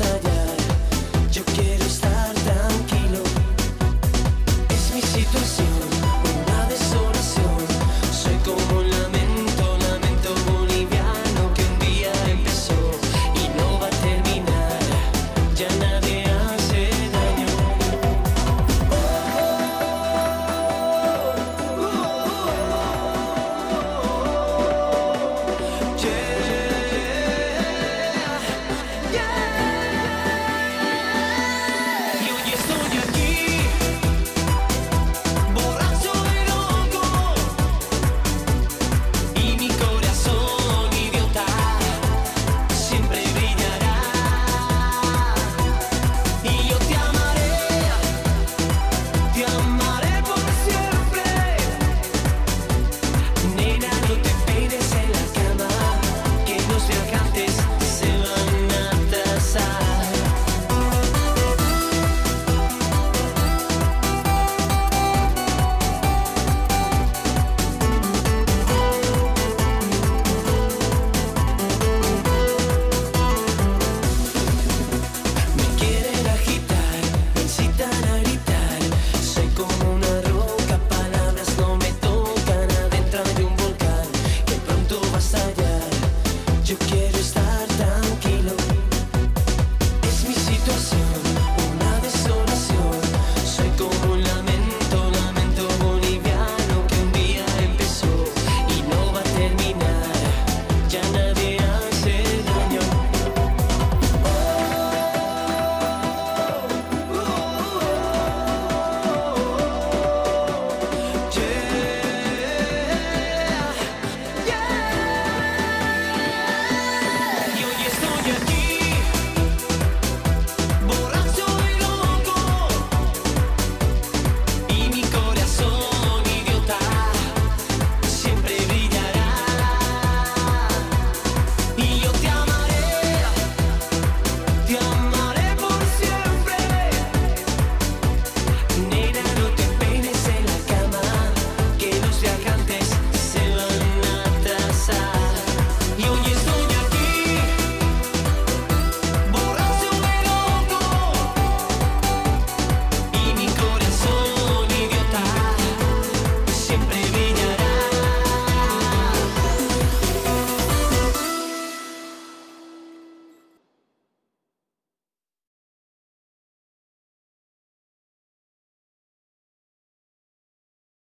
inside